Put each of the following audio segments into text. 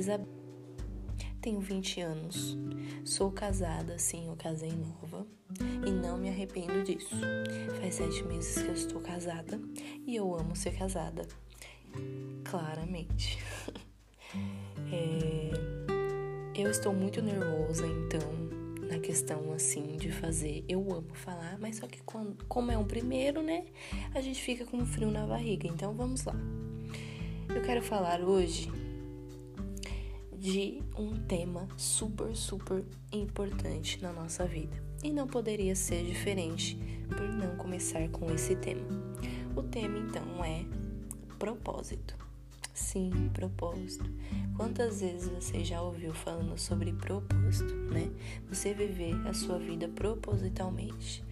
Elizabeth. Tenho 20 anos. Sou casada, sim, eu casei nova. E não me arrependo disso. Faz sete meses que eu estou casada e eu amo ser casada. Claramente. é, eu estou muito nervosa, então, na questão assim de fazer. Eu amo falar, mas só que quando, como é um primeiro, né? A gente fica com frio na barriga. Então vamos lá. Eu quero falar hoje de um tema super, super importante na nossa vida. E não poderia ser diferente por não começar com esse tema. O tema então é propósito. Sim, propósito. Quantas vezes você já ouviu falando sobre propósito, né? Você viver a sua vida propositalmente,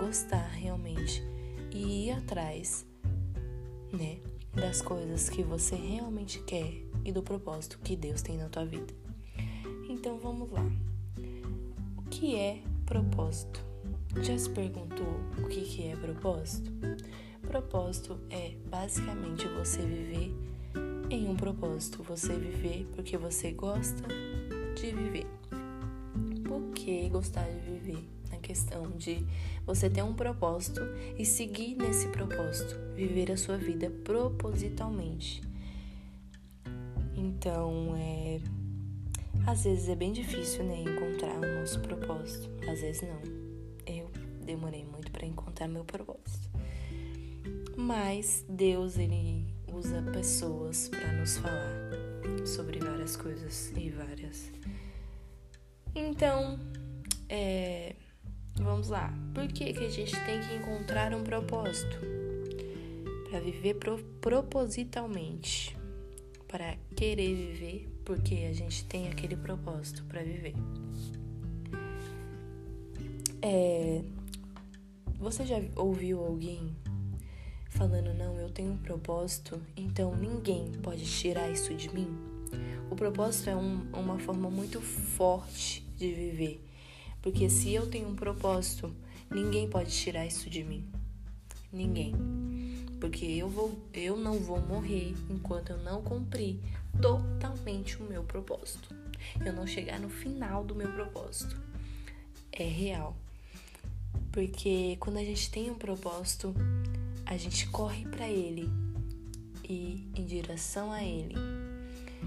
gostar realmente e ir atrás, né, das coisas que você realmente quer e do propósito que Deus tem na tua vida. Então vamos lá. O que é propósito? Já se perguntou o que, que é propósito? Propósito é basicamente você viver em um propósito, você viver porque você gosta de viver. Por que gostar de viver? Questão de você ter um propósito e seguir nesse propósito, viver a sua vida propositalmente. Então, é às vezes é bem difícil, né, encontrar o nosso propósito. Às vezes não. Eu demorei muito para encontrar meu propósito. Mas Deus ele usa pessoas para nos falar sobre várias coisas e várias. Então, é, vamos lá. Por que, que a gente tem que encontrar um propósito? Para viver pro, propositalmente. Para querer viver, porque a gente tem aquele propósito para viver. É, você já ouviu alguém falando, não, eu tenho um propósito, então ninguém pode tirar isso de mim. O propósito é um, uma forma muito forte de viver, porque se eu tenho um propósito, ninguém pode tirar isso de mim. Ninguém. Porque eu, vou, eu não vou morrer enquanto eu não cumprir totalmente o meu propósito. Eu não chegar no final do meu propósito. É real. Porque quando a gente tem um propósito, a gente corre para ele e em direção a ele.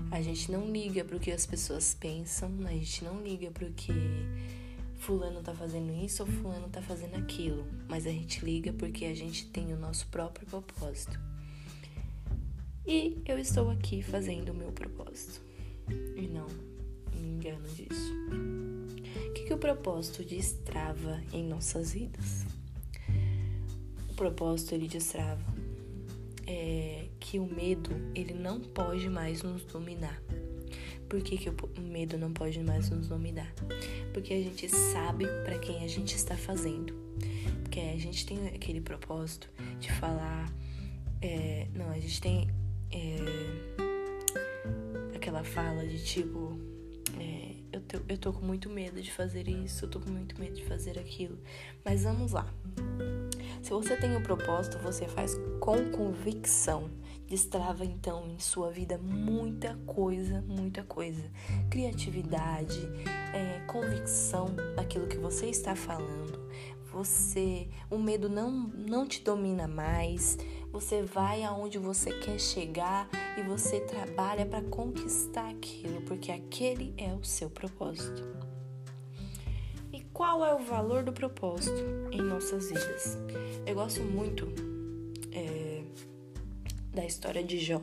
A gente não liga para o que as pessoas pensam, a gente não liga para o que fulano tá fazendo isso ou fulano tá fazendo aquilo, mas a gente liga porque a gente tem o nosso próprio propósito. E eu estou aqui fazendo o meu propósito. E não me engano disso. O que, que o propósito destrava em nossas vidas? propósito ele destrava é que o medo ele não pode mais nos dominar. Por que, que o medo não pode mais nos dominar? Porque a gente sabe para quem a gente está fazendo. Porque a gente tem aquele propósito de falar. É, não, a gente tem é, aquela fala de tipo. É, eu, tô, eu tô com muito medo de fazer isso, eu tô com muito medo de fazer aquilo. Mas vamos lá. Se você tem um propósito, você faz com convicção. Destrava então em sua vida muita coisa, muita coisa. Criatividade, é, convicção daquilo que você está falando. Você, o medo não, não te domina mais. Você vai aonde você quer chegar e você trabalha para conquistar aquilo, porque aquele é o seu propósito qual é o valor do propósito em nossas vidas. Eu gosto muito é, da história de Jó.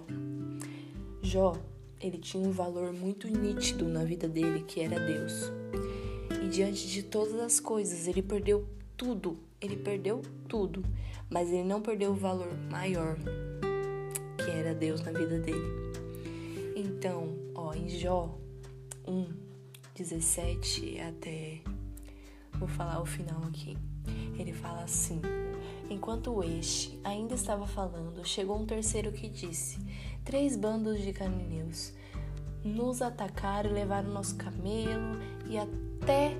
Jó, ele tinha um valor muito nítido na vida dele, que era Deus. E diante de todas as coisas, ele perdeu tudo. Ele perdeu tudo, mas ele não perdeu o valor maior, que era Deus na vida dele. Então, ó, em Jó 1, 17 até Vou falar o final aqui. Ele fala assim: Enquanto este ainda estava falando, chegou um terceiro que disse: Três bandos de cananeus nos atacaram e levaram nosso camelo, e até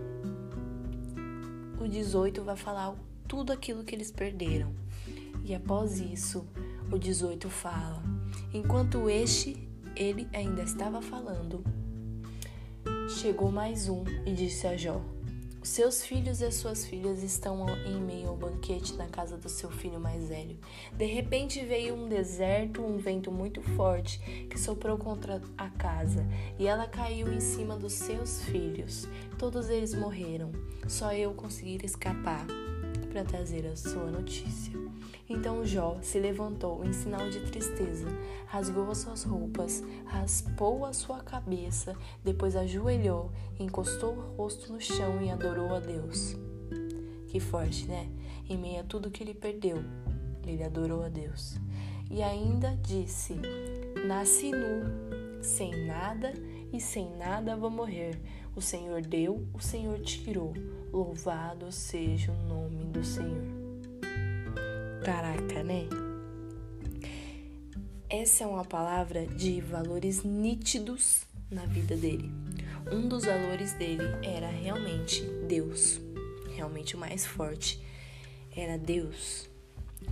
o 18 vai falar tudo aquilo que eles perderam. E após isso, o 18 fala: Enquanto este ele ainda estava falando, chegou mais um e disse a Jó: seus filhos e suas filhas estão em meio ao banquete na casa do seu filho mais velho. De repente veio um deserto, um vento muito forte que soprou contra a casa e ela caiu em cima dos seus filhos. Todos eles morreram. Só eu consegui escapar para trazer a sua notícia. Então Jó se levantou em sinal de tristeza, rasgou as suas roupas, raspou a sua cabeça, depois ajoelhou, encostou o rosto no chão e adorou a Deus. Que forte, né? Em meio a tudo que ele perdeu, ele adorou a Deus. E ainda disse: Nasci nu, sem nada e sem nada vou morrer. O Senhor deu, o Senhor tirou. Louvado seja o nome do Senhor. Caraca, né? Essa é uma palavra de valores nítidos na vida dele. Um dos valores dele era realmente Deus, realmente o mais forte era Deus.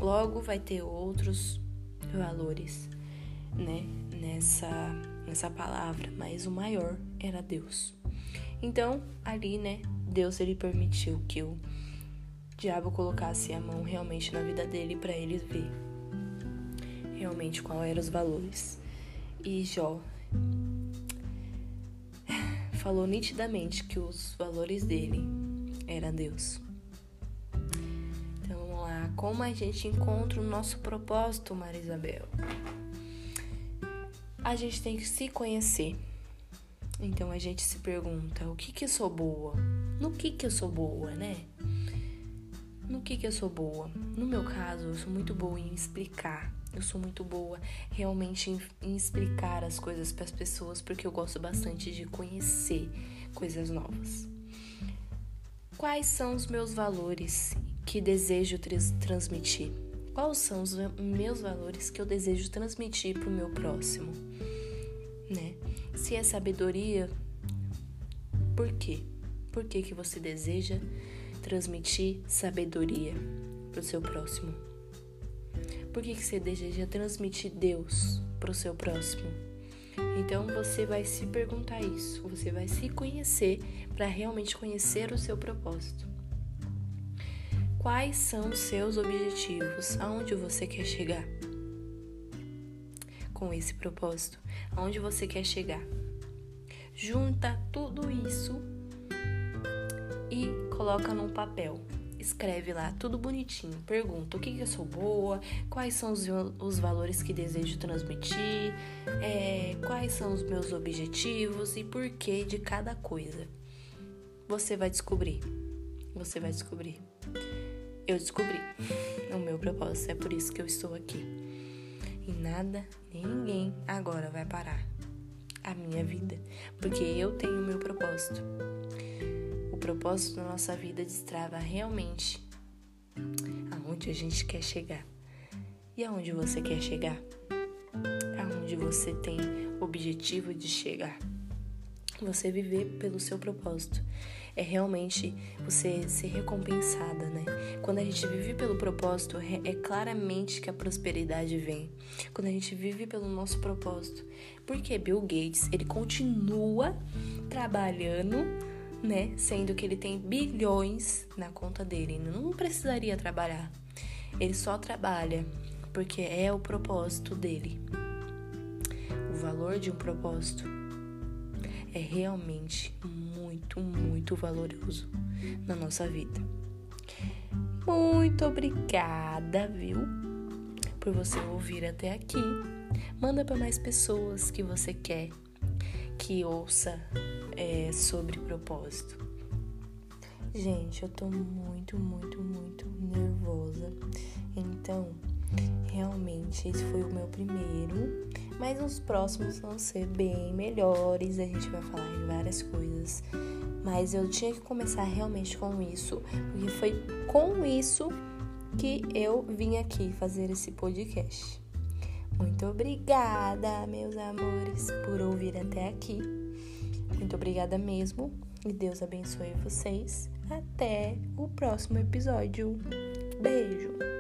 Logo vai ter outros valores, né, nessa nessa palavra, mas o maior era Deus. Então, ali, né, Deus ele permitiu que o diabo colocasse a mão realmente na vida dele para ele ver realmente qual eram os valores. E Jó falou nitidamente que os valores dele era Deus. Então vamos lá, como a gente encontra o nosso propósito, Maria Isabel? A gente tem que se conhecer. Então a gente se pergunta: o que que eu sou boa? No que que eu sou boa, né? No que, que eu sou boa? No meu caso, eu sou muito boa em explicar. Eu sou muito boa realmente em, em explicar as coisas para as pessoas porque eu gosto bastante de conhecer coisas novas. Quais são os meus valores que desejo transmitir? Quais são os meus valores que eu desejo transmitir para o meu próximo? Né? Se é sabedoria, por quê? Por que, que você deseja transmitir sabedoria para o seu próximo? Por que, que você deseja transmitir Deus para o seu próximo? Então você vai se perguntar isso, você vai se conhecer para realmente conhecer o seu propósito. Quais são os seus objetivos? Aonde você quer chegar? Com esse propósito, aonde você quer chegar? Junta tudo isso e coloca num papel. Escreve lá tudo bonitinho. Pergunta o que, que eu sou boa, quais são os, os valores que desejo transmitir, é, quais são os meus objetivos e porquê de cada coisa. Você vai descobrir. Você vai descobrir. Eu descobri o meu propósito. É por isso que eu estou aqui. E nada nem ninguém agora vai parar a minha vida, porque eu tenho o meu propósito propósito da nossa vida destrava realmente aonde a gente quer chegar. E aonde você quer chegar? Aonde você tem objetivo de chegar? Você viver pelo seu propósito. É realmente você ser recompensada, né? Quando a gente vive pelo propósito, é, é claramente que a prosperidade vem. Quando a gente vive pelo nosso propósito. Porque Bill Gates, ele continua trabalhando né? Sendo que ele tem bilhões na conta dele, não precisaria trabalhar. Ele só trabalha porque é o propósito dele. O valor de um propósito é realmente muito, muito valoroso na nossa vida. Muito obrigada, viu? Por você ouvir até aqui. Manda para mais pessoas que você quer que ouça é, sobre propósito. Gente, eu tô muito, muito, muito nervosa. Então, realmente, esse foi o meu primeiro. Mas os próximos vão ser bem melhores. A gente vai falar de várias coisas. Mas eu tinha que começar realmente com isso, porque foi com isso que eu vim aqui fazer esse podcast. Muito obrigada, meus amores, por ouvir até aqui. Muito obrigada mesmo e Deus abençoe vocês. Até o próximo episódio. Beijo!